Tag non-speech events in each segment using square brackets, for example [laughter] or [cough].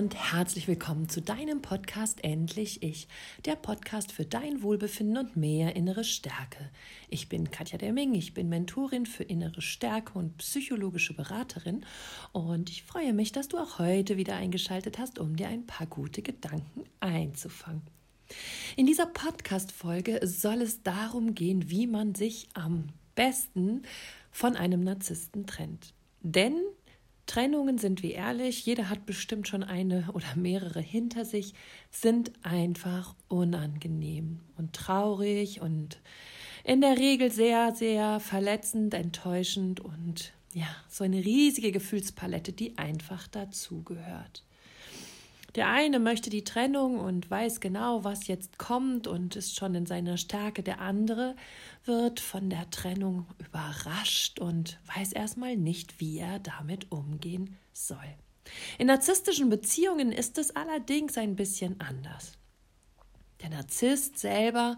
und herzlich willkommen zu deinem Podcast Endlich Ich, der Podcast für dein Wohlbefinden und mehr innere Stärke. Ich bin Katja Demming, ich bin Mentorin für innere Stärke und psychologische Beraterin und ich freue mich, dass du auch heute wieder eingeschaltet hast, um dir ein paar gute Gedanken einzufangen. In dieser Podcast-Folge soll es darum gehen, wie man sich am besten von einem Narzissten trennt. Denn Trennungen, sind wir ehrlich, jeder hat bestimmt schon eine oder mehrere hinter sich, sind einfach unangenehm und traurig und in der Regel sehr, sehr verletzend, enttäuschend und ja, so eine riesige Gefühlspalette, die einfach dazugehört. Der eine möchte die Trennung und weiß genau, was jetzt kommt und ist schon in seiner Stärke. Der andere wird von der Trennung überrascht und weiß erstmal nicht, wie er damit umgehen soll. In narzisstischen Beziehungen ist es allerdings ein bisschen anders. Der Narzisst selber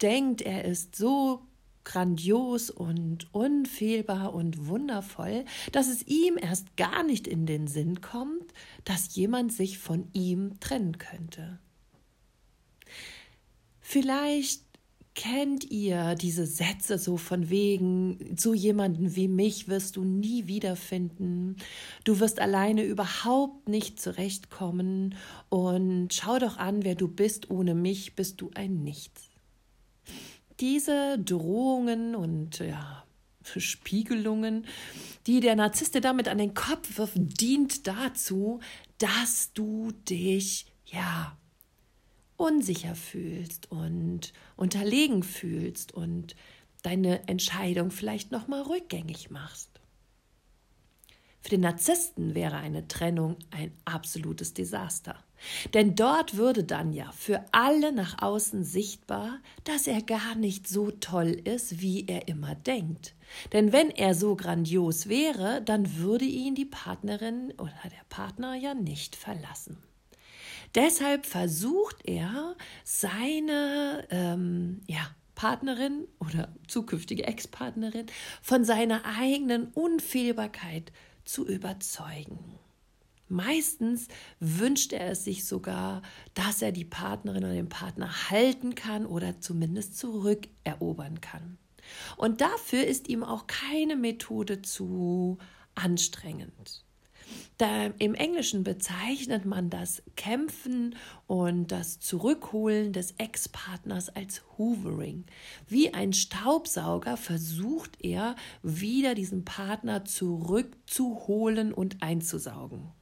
denkt, er ist so grandios und unfehlbar und wundervoll, dass es ihm erst gar nicht in den Sinn kommt, dass jemand sich von ihm trennen könnte. Vielleicht kennt ihr diese Sätze so von wegen, so jemanden wie mich wirst du nie wiederfinden, du wirst alleine überhaupt nicht zurechtkommen und schau doch an, wer du bist, ohne mich bist du ein Nichts. Diese Drohungen und ja, Spiegelungen, die der Narzisst dir damit an den Kopf wirft, dient dazu, dass du dich ja unsicher fühlst und unterlegen fühlst und deine Entscheidung vielleicht noch mal rückgängig machst. Für den Narzissten wäre eine Trennung ein absolutes Desaster. Denn dort würde dann ja für alle nach außen sichtbar, dass er gar nicht so toll ist, wie er immer denkt. Denn wenn er so grandios wäre, dann würde ihn die Partnerin oder der Partner ja nicht verlassen. Deshalb versucht er, seine ähm, ja, Partnerin oder zukünftige Ex-Partnerin von seiner eigenen Unfehlbarkeit zu überzeugen. Meistens wünscht er es sich sogar, dass er die Partnerin oder den Partner halten kann oder zumindest zurückerobern kann. Und dafür ist ihm auch keine Methode zu anstrengend. Da Im Englischen bezeichnet man das Kämpfen und das Zurückholen des Ex-Partners als Hoovering. Wie ein Staubsauger versucht er, wieder diesen Partner zurückzuholen und einzusaugen.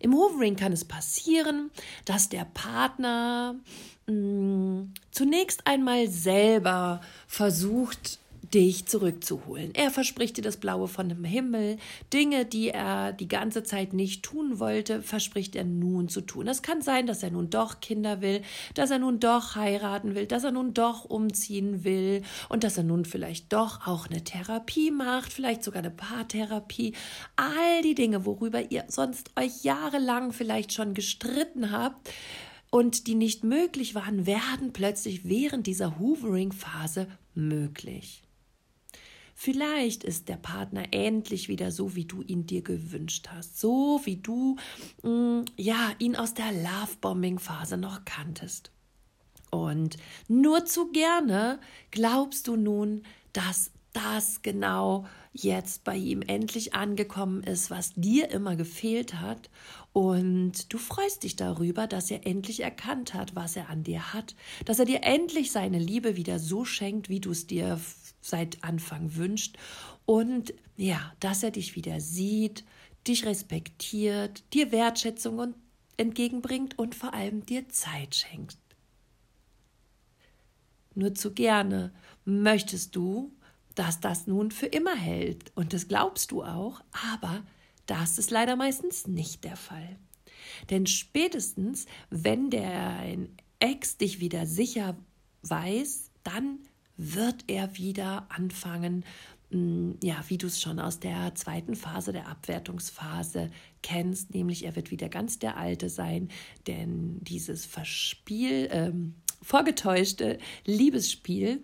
Im Hoovering kann es passieren, dass der Partner mh, mm, zunächst einmal selber versucht, dich zurückzuholen. Er verspricht dir das Blaue von dem Himmel. Dinge, die er die ganze Zeit nicht tun wollte, verspricht er nun zu tun. Es kann sein, dass er nun doch Kinder will, dass er nun doch heiraten will, dass er nun doch umziehen will und dass er nun vielleicht doch auch eine Therapie macht, vielleicht sogar eine Paartherapie. All die Dinge, worüber ihr sonst euch jahrelang vielleicht schon gestritten habt, und die nicht möglich waren, werden plötzlich während dieser Hoovering-Phase möglich. Vielleicht ist der Partner endlich wieder so, wie du ihn dir gewünscht hast, so wie du mh, mm, ja ihn aus der Lovebombing-Phase noch kanntest. Und nur zu gerne glaubst du nun, dass das genau jetzt bei ihm endlich angekommen ist, was dir immer gefehlt hat. Und du freust dich darüber, dass er endlich erkannt hat, was er an dir hat, dass er dir endlich seine Liebe wieder so schenkt, wie du es dir seit Anfang wünscht und ja, dass er dich wieder sieht, dich respektiert, dir Wertschätzung entgegenbringt und vor allem dir Zeit schenkt. Nur zu gerne möchtest du, dass das nun für immer hält und das glaubst du auch, aber das ist leider meistens nicht der Fall. Denn spätestens, wenn der Ex dich wieder sicher weiß, dann wird er wieder anfangen, mm, ja, wie du es schon aus der zweiten Phase der Abwertungsphase kennst, nämlich er wird wieder ganz der Alte sein, denn dieses Verspiel, ähm, vorgetäuschte Liebesspiel,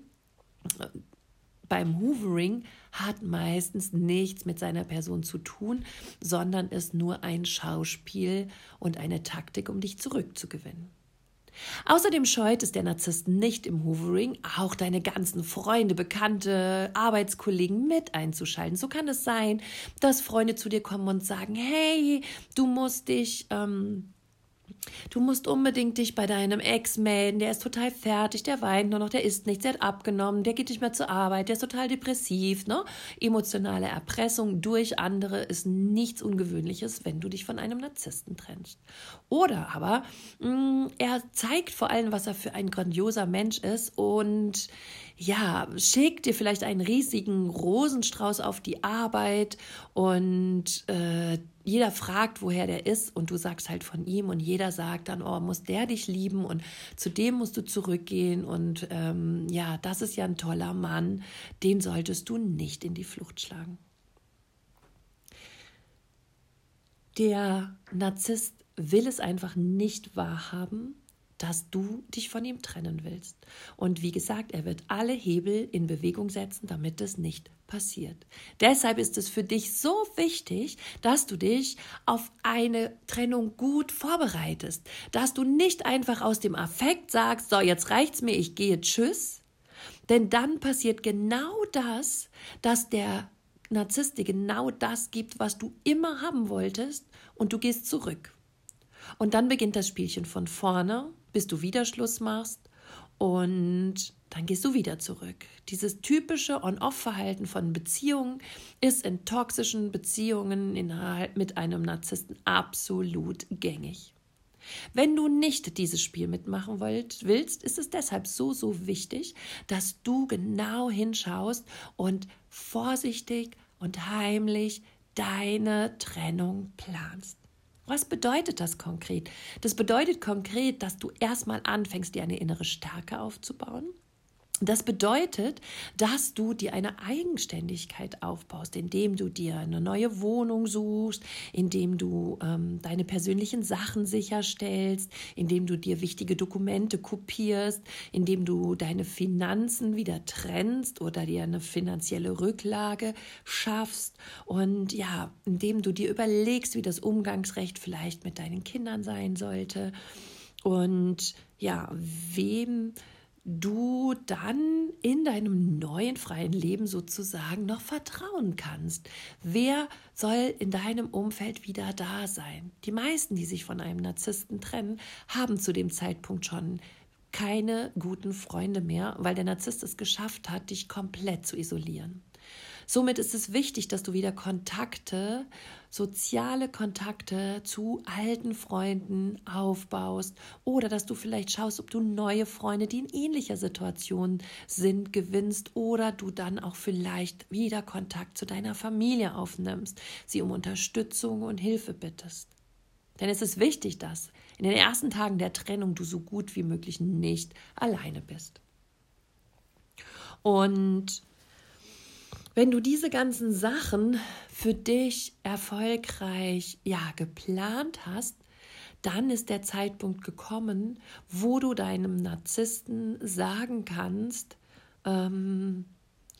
beim Hoovering hat meistens nichts mit seiner Person zu tun, sondern ist nur ein Schauspiel und eine Taktik, um dich zurückzugewinnen. Außerdem scheut es der Narzisst nicht im Hoovering, auch deine ganzen Freunde, Bekannte, Arbeitskollegen mit einzuschalten. So kann es sein, dass Freunde zu dir kommen und sagen, hey, du musst dich ähm, Du musst unbedingt dich bei deinem Ex melden, der ist total fertig, der weint nur noch, der isst nichts, der hat abgenommen, der geht nicht mehr zur Arbeit, der ist total depressiv. Ne? Emotionale Erpressung durch andere ist nichts Ungewöhnliches, wenn du dich von einem Narzissten trennst. Oder aber mh, mm, er zeigt vor allem, was er für ein grandioser Mensch ist und ja, schickt dir vielleicht einen riesigen Rosenstrauß auf die Arbeit und äh, jeder fragt, woher der ist und du sagst halt von ihm und jeder sagt dann, oh, muss der dich lieben und zu dem musst du zurückgehen und ähm, ja, das ist ja ein toller Mann, den solltest du nicht in die Flucht schlagen. Der Narzisst will es einfach nicht wahrhaben, dass du dich von ihm trennen willst. Und wie gesagt, er wird alle Hebel in Bewegung setzen, damit es nicht passiert. Deshalb ist es für dich so wichtig, dass du dich auf eine Trennung gut vorbereitest, dass du nicht einfach aus dem Affekt sagst, so jetzt reicht's mir, ich gehe tschüss, denn dann passiert genau das, dass der Narzisst dir genau das gibt, was du immer haben wolltest und du gehst zurück. Und dann beginnt das Spielchen von vorne bis du wieder Schluss machst und dann gehst du wieder zurück. Dieses typische On-Off-Verhalten von Beziehungen ist in toxischen Beziehungen innerhalb mit einem Narzissten absolut gängig. Wenn du nicht dieses Spiel mitmachen willst, ist es deshalb so, so wichtig, dass du genau hinschaust und vorsichtig und heimlich deine Trennung planst. Was bedeutet das konkret? Das bedeutet konkret, dass du erstmal anfängst, dir eine innere Stärke aufzubauen das bedeutet, dass du dir eine Eigenständigkeit aufbaust, indem du dir eine neue Wohnung suchst, indem du ähm, deine persönlichen Sachen sicherstellst, indem du dir wichtige Dokumente kopierst, indem du deine Finanzen wieder trennst oder dir eine finanzielle Rücklage schaffst. Und ja, indem du dir überlegst, wie das Umgangsrecht vielleicht mit deinen Kindern sein sollte. Und ja, wem du dann in deinem neuen freien Leben sozusagen noch vertrauen kannst. Wer soll in deinem Umfeld wieder da sein? Die meisten, die sich von einem Narzissten trennen, haben zu dem Zeitpunkt schon keine guten Freunde mehr, weil der Narzisst es geschafft hat, dich komplett zu isolieren. Somit ist es wichtig, dass du wieder Kontakte, soziale Kontakte zu alten Freunden aufbaust oder dass du vielleicht schaust, ob du neue Freunde, die in ähnlicher Situation sind, gewinnst oder du dann auch vielleicht wieder Kontakt zu deiner Familie aufnimmst, sie um Unterstützung und Hilfe bittest. Denn es ist wichtig, dass in den ersten Tagen der Trennung du so gut wie möglich nicht alleine bist. Und wenn du diese ganzen Sachen für dich erfolgreich ja geplant hast, dann ist der Zeitpunkt gekommen, wo du deinem Narzissten sagen kannst, ähm,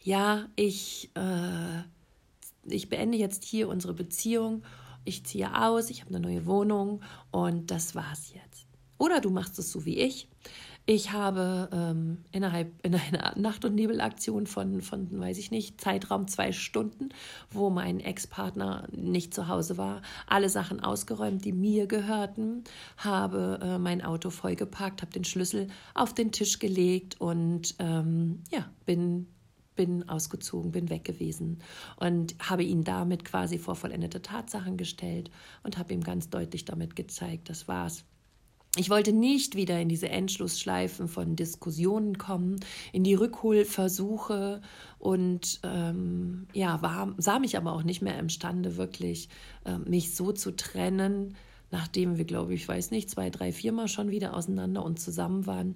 ja, ich, äh, ich beende jetzt hier unsere Beziehung, ich ziehe aus, ich habe eine neue Wohnung und das war's jetzt. Oder du machst es so wie ich. Ich habe ähm, innerhalb in einer [laughs] Nacht- und Nebelaktion von, von, weiß ich nicht, Zeitraum zwei Stunden, wo mein Ex-Partner nicht zu Hause war, alle Sachen ausgeräumt, die mir gehörten, habe äh, mein Auto vollgepackt, habe den Schlüssel auf den Tisch gelegt und ähm, ja, bin bin ausgezogen, bin weg gewesen und habe ihn damit quasi vor vollendete Tatsachen gestellt und habe ihm ganz deutlich damit gezeigt, das war's. Ich wollte nicht wieder in diese Endschlussschleifen von Diskussionen kommen, in die Rückholversuche und ähm, ja, war, sah mich aber auch nicht mehr imstande, wirklich äh, mich so zu trennen, nachdem wir, glaube ich, weiß nicht, zwei, drei, viermal schon wieder auseinander und zusammen waren.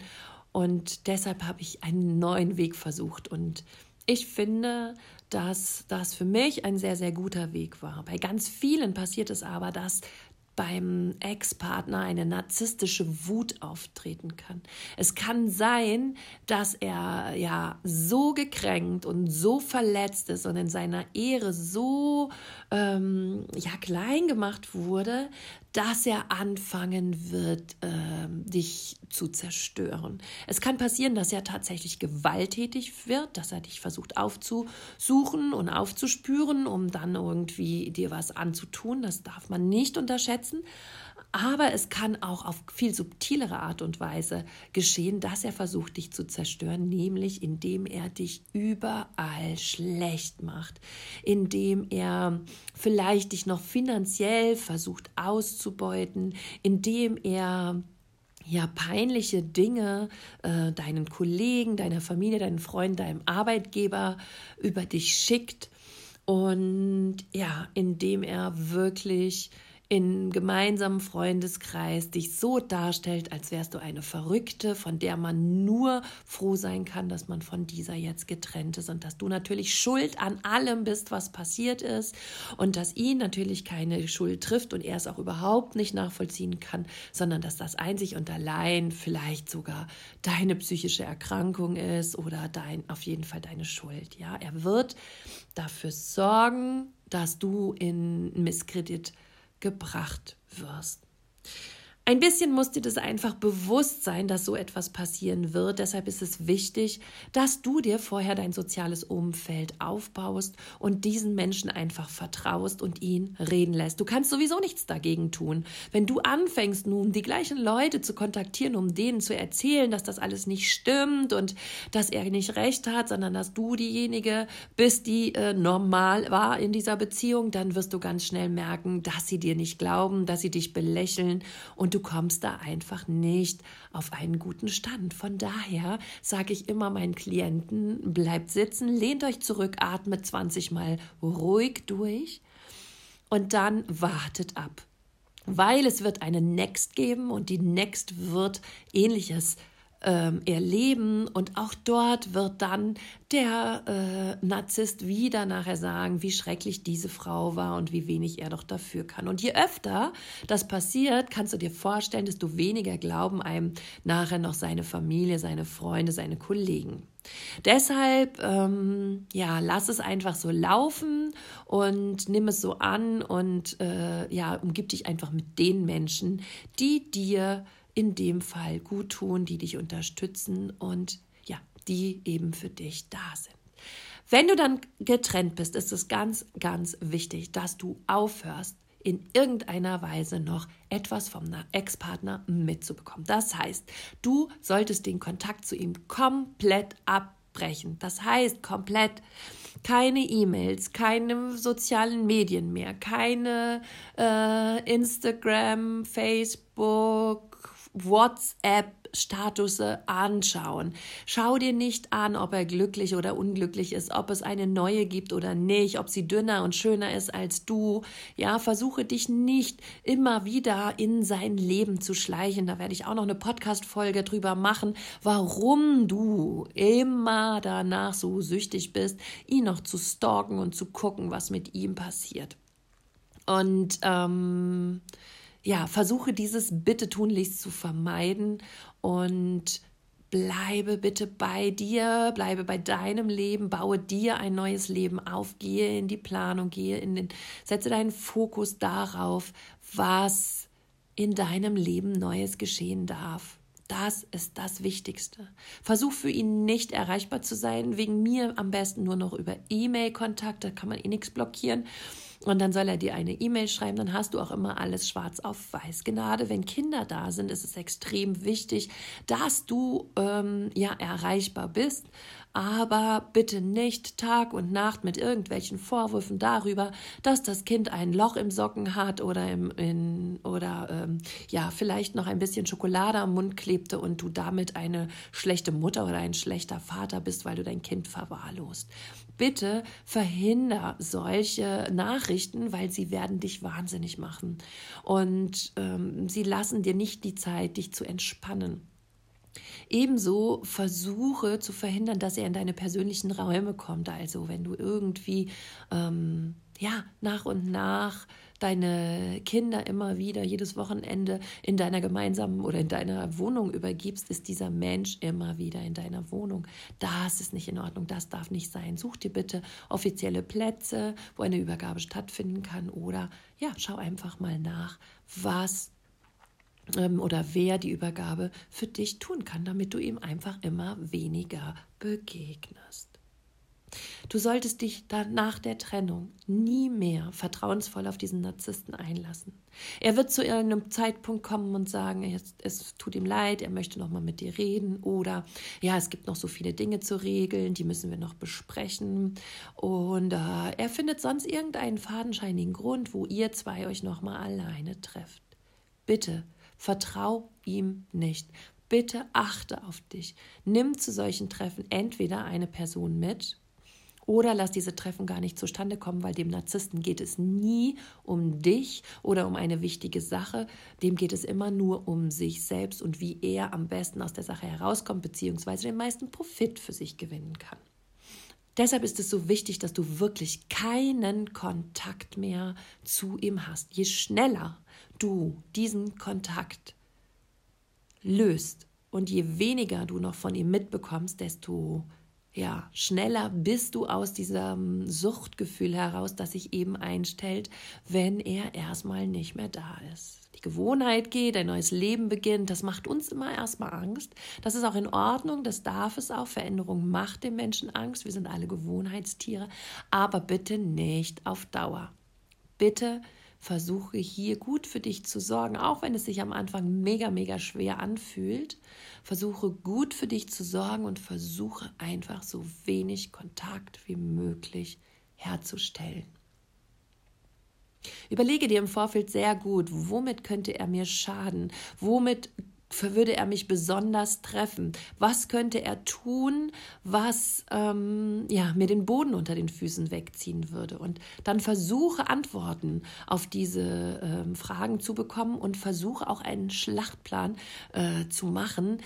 Und deshalb habe ich einen neuen Weg versucht. Und ich finde, dass das für mich ein sehr, sehr guter Weg war. Bei ganz vielen passiert es aber, dass beim Ex-Partner eine narzisstische Wut auftreten kann. Es kann sein, dass er ja so gekränkt und so verletzt ist und in seiner Ehre so ähm, ja klein gemacht wurde, dass er anfangen wird, äh, dich zu zerstören. Es kann passieren, dass er tatsächlich gewalttätig wird, dass er dich versucht aufzusuchen und aufzuspüren, um dann irgendwie dir was anzutun. Das darf man nicht unterschätzen. Aber es kann auch auf viel subtilere Art und Weise geschehen, dass er versucht, dich zu zerstören, nämlich indem er dich überall schlecht macht, indem er vielleicht dich noch finanziell versucht auszubeuten, indem er ja peinliche Dinge äh, deinen Kollegen, deiner Familie, deinen Freunden, deinem Arbeitgeber über dich schickt. Und ja, indem er wirklich in gemeinsamen Freundeskreis dich so darstellt, als wärst du eine Verrückte, von der man nur froh sein kann, dass man von dieser jetzt getrennt ist und dass du natürlich schuld an allem bist, was passiert ist und dass ihn natürlich keine Schuld trifft und er es auch überhaupt nicht nachvollziehen kann, sondern dass das einzig und allein vielleicht sogar deine psychische Erkrankung ist oder dein auf jeden Fall deine Schuld. Ja, er wird dafür sorgen, dass du in Misskredit gebracht wirst. Ein bisschen muss dir das einfach bewusst sein, dass so etwas passieren wird. Deshalb ist es wichtig, dass du dir vorher dein soziales Umfeld aufbaust und diesen Menschen einfach vertraust und ihn reden lässt. Du kannst sowieso nichts dagegen tun. Wenn du anfängst, nun die gleichen Leute zu kontaktieren, um denen zu erzählen, dass das alles nicht stimmt und dass er nicht recht hat, sondern dass du diejenige bist, die äh, normal war in dieser Beziehung, dann wirst du ganz schnell merken, dass sie dir nicht glauben, dass sie dich belächeln und du kommst da einfach nicht auf einen guten Stand. Von daher sage ich immer meinen Klienten, bleibt sitzen, lehnt euch zurück, atmet 20 Mal ruhig durch und dann wartet ab. Weil es wird eine Next geben und die Next wird ähnliches ähm, erleben und auch dort wird dann der äh, Narzisst wieder nachher sagen, wie schrecklich diese Frau war und wie wenig er doch dafür kann. Und je öfter das passiert, kannst du dir vorstellen, desto weniger glauben einem nachher noch seine Familie, seine Freunde, seine Kollegen. Deshalb, ähm, ja, lass es einfach so laufen und nimm es so an und äh, ja, umgib dich einfach mit den Menschen, die dir in dem Fall gut tun, die dich unterstützen und ja, die eben für dich da sind. Wenn du dann getrennt bist, ist es ganz, ganz wichtig, dass du aufhörst, in irgendeiner Weise noch etwas vom Ex-Partner mitzubekommen. Das heißt, du solltest den Kontakt zu ihm komplett abbrechen. Das heißt, komplett keine E-Mails, keine sozialen Medien mehr, keine äh, Instagram, Facebook, WhatsApp Status anschauen. Schau dir nicht an, ob er glücklich oder unglücklich ist, ob es eine neue gibt oder nicht, ob sie dünner und schöner ist als du. Ja, versuche dich nicht immer wieder in sein Leben zu schleichen. Da werde ich auch noch eine Podcast-Folge drüber machen, warum du immer danach so süchtig bist, ihn noch zu stalken und zu gucken, was mit ihm passiert. Und ähm, ja, versuche dieses bitte tunlichst zu vermeiden und bleibe bitte bei dir, bleibe bei deinem Leben, baue dir ein neues Leben auf, gehe in die Planung, gehe in den, setze deinen Fokus darauf, was in deinem Leben Neues geschehen darf. Das ist das Wichtigste. Versuch für ihn nicht erreichbar zu sein, wegen mir am besten nur noch über E-Mail-Kontakt, da kann man eh nichts blockieren. Und dann soll er dir eine E-Mail schreiben, dann hast du auch immer alles schwarz auf weiß. Gerade wenn Kinder da sind, ist es extrem wichtig, dass du ähm, ja erreichbar bist, aber bitte nicht Tag und Nacht mit irgendwelchen Vorwürfen darüber, dass das Kind ein Loch im Socken hat oder im in, oder ähm, ja vielleicht noch ein bisschen Schokolade am Mund klebte und du damit eine schlechte Mutter oder ein schlechter Vater bist, weil du dein Kind verwahrlost bitte verhinder solche Nachrichten, weil sie werden dich wahnsinnig machen. Und ähm, sie lassen dir nicht die Zeit, dich zu entspannen. Ebenso versuche zu verhindern, dass er in deine persönlichen Räume kommt. Also wenn du irgendwie ähm, ja, nach und nach deine Kinder immer wieder jedes Wochenende in deiner gemeinsamen oder in deiner Wohnung übergibst, ist dieser Mensch immer wieder in deiner Wohnung. Das ist nicht in Ordnung, das darf nicht sein. Such dir bitte offizielle Plätze, wo eine Übergabe stattfinden kann oder ja, schau einfach mal nach, was oder wer die Übergabe für dich tun kann, damit du ihm einfach immer weniger begegnest. Du solltest dich dann nach der Trennung nie mehr vertrauensvoll auf diesen Narzissten einlassen. Er wird zu irgendeinem Zeitpunkt kommen und sagen, es, es tut ihm leid, er möchte noch mal mit dir reden oder ja, es gibt noch so viele Dinge zu regeln, die müssen wir noch besprechen und äh, er findet sonst irgendeinen fadenscheinigen Grund, wo ihr zwei euch noch mal alleine trefft. Bitte vertrau ihm nicht. Bitte achte auf dich. Nimm zu solchen Treffen entweder eine Person mit oder lass diese Treffen gar nicht zustande kommen, weil dem Narzissten geht es nie um dich oder um eine wichtige Sache. Dem geht es immer nur um sich selbst und wie er am besten aus der Sache herauskommt, beziehungsweise den meisten Profit für sich gewinnen kann. Deshalb ist es so wichtig, dass du wirklich keinen Kontakt mehr zu ihm hast. Je schneller du diesen Kontakt löst und je weniger du noch von ihm mitbekommst, desto ja, schneller bist du aus diesem Suchtgefühl heraus, das sich eben einstellt, wenn er erstmal nicht mehr da ist. Die Gewohnheit geht, ein neues Leben beginnt, das macht uns immer erstmal Angst. Das ist auch in Ordnung, das darf es auch. Veränderung macht dem Menschen Angst. Wir sind alle Gewohnheitstiere, aber bitte nicht auf Dauer. Bitte versuche hier gut für dich zu sorgen, auch wenn es sich am Anfang mega, mega schwer anfühlt. Versuche gut für dich zu sorgen und versuche einfach so wenig Kontakt wie möglich herzustellen. Überlege dir im Vorfeld sehr gut, womit könnte er mir schaden? Womit würde er mich besonders treffen? Was könnte er tun, was ähm, ja, mir den Boden unter den Füßen wegziehen würde? Und dann versuche Antworten auf diese ähm, Fragen zu bekommen und versuche auch einen Schlachtplan äh, zu machen,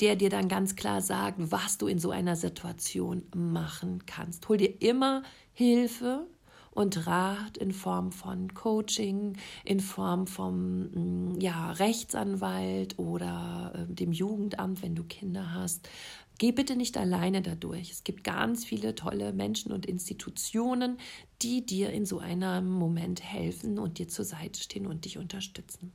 der dir dann ganz klar sagt, was du in so einer Situation machen kannst. Hol dir immer Hilfe und Rat in Form von Coaching, in Form vom mm, ja, Rechtsanwalt oder äh, dem Jugendamt, wenn du Kinder hast. Geh bitte nicht alleine dadurch. Es gibt ganz viele tolle Menschen und Institutionen, die dir in so einem Moment helfen und dir zur Seite stehen und dich unterstützen.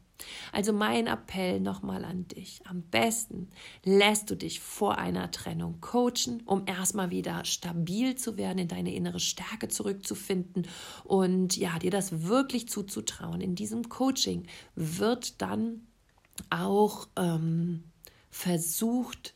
Also mein Appell nochmal an dich. Am besten lässt du dich vor einer Trennung coachen, um erstmal wieder stabil zu werden, in deine innere Stärke zurückzufinden und ja, dir das wirklich zuzutrauen. In diesem Coaching wird dann auch ähm, versucht,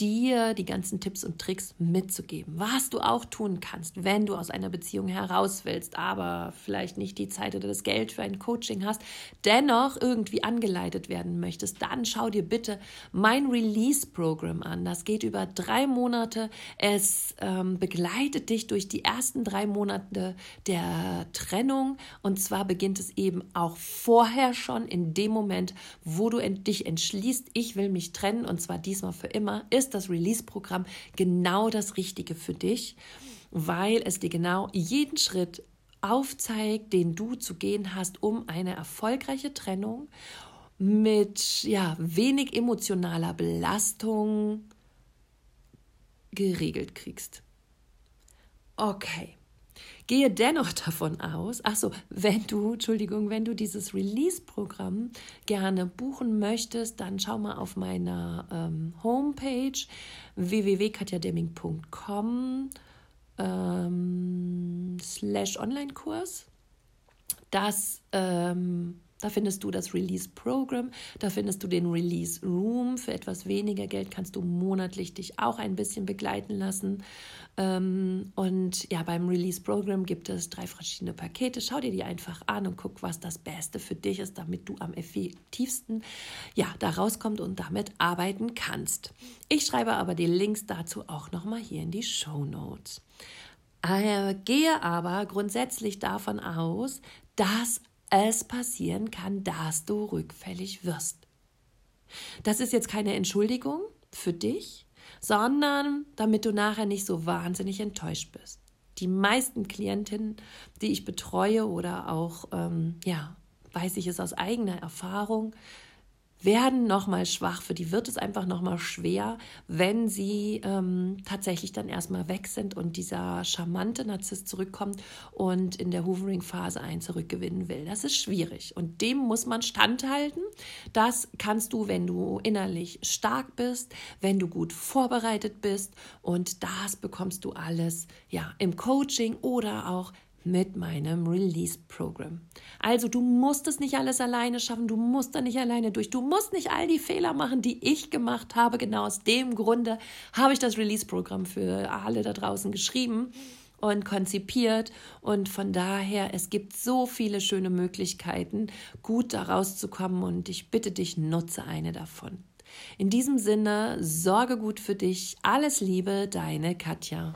dir die ganzen Tipps und Tricks mitzugeben, was du auch tun kannst, wenn du aus einer Beziehung heraus willst, aber vielleicht nicht die Zeit oder das Geld für ein Coaching hast, dennoch irgendwie angeleitet werden möchtest, dann schau dir bitte mein Release-Programm an. Das geht über drei Monate. Es ähm, begleitet dich durch die ersten drei Monate der Trennung und zwar beginnt es eben auch vorher schon in dem Moment, wo du dich entschließt, ich will mich trennen und zwar diesmal für immer, ist ist das Release-Programm genau das Richtige für dich, weil es dir genau jeden Schritt aufzeigt, den du zu gehen hast, um eine erfolgreiche Trennung mit ja, wenig emotionaler Belastung geregelt kriegst. Okay. Gehe dennoch davon aus, ach so, wenn du, Entschuldigung, wenn du dieses Release-Programm gerne buchen möchtest, dann schau mal auf meiner ähm, Homepage www.katjademming.com ähm, slash Online-Kurs. Das ähm, da findest du das Release Program, da findest du den Release Room. Für etwas weniger Geld kannst du monatlich dich auch ein bisschen begleiten lassen. Ähm, und ja, beim Release Program gibt es drei verschiedene Pakete. Schau dir die einfach an und guck, was das Beste für dich ist, damit du am effektivsten ja, da rauskommt und damit arbeiten kannst. Ich schreibe aber die Links dazu auch nochmal hier in die Show Notes. Äh, gehe aber grundsätzlich davon aus, dass es passieren kann, dass du rückfällig wirst. Das ist jetzt keine Entschuldigung für dich, sondern damit du nachher nicht so wahnsinnig enttäuscht bist. Die meisten Klientinnen, die ich betreue oder auch, ähm, ja, weiß ich es aus eigener Erfahrung, werden nochmal schwach, für die wird es einfach nochmal schwer, wenn sie ähm, tatsächlich dann erstmal weg sind und dieser charmante Narzisst zurückkommt und in der Hoovering-Phase einen zurückgewinnen will. Das ist schwierig und dem muss man standhalten. Das kannst du, wenn du innerlich stark bist, wenn du gut vorbereitet bist und das bekommst du alles ja im Coaching oder auch mit meinem Release-Programm. Also du musst es nicht alles alleine schaffen, du musst da nicht alleine durch, du musst nicht all die Fehler machen, die ich gemacht habe. Genau aus dem Grunde habe ich das Release-Programm für alle da draußen geschrieben und konzipiert. Und von daher, es gibt so viele schöne Möglichkeiten, gut da rauszukommen. Und ich bitte dich, nutze eine davon. In diesem Sinne, sorge gut für dich. Alles Liebe, deine Katja.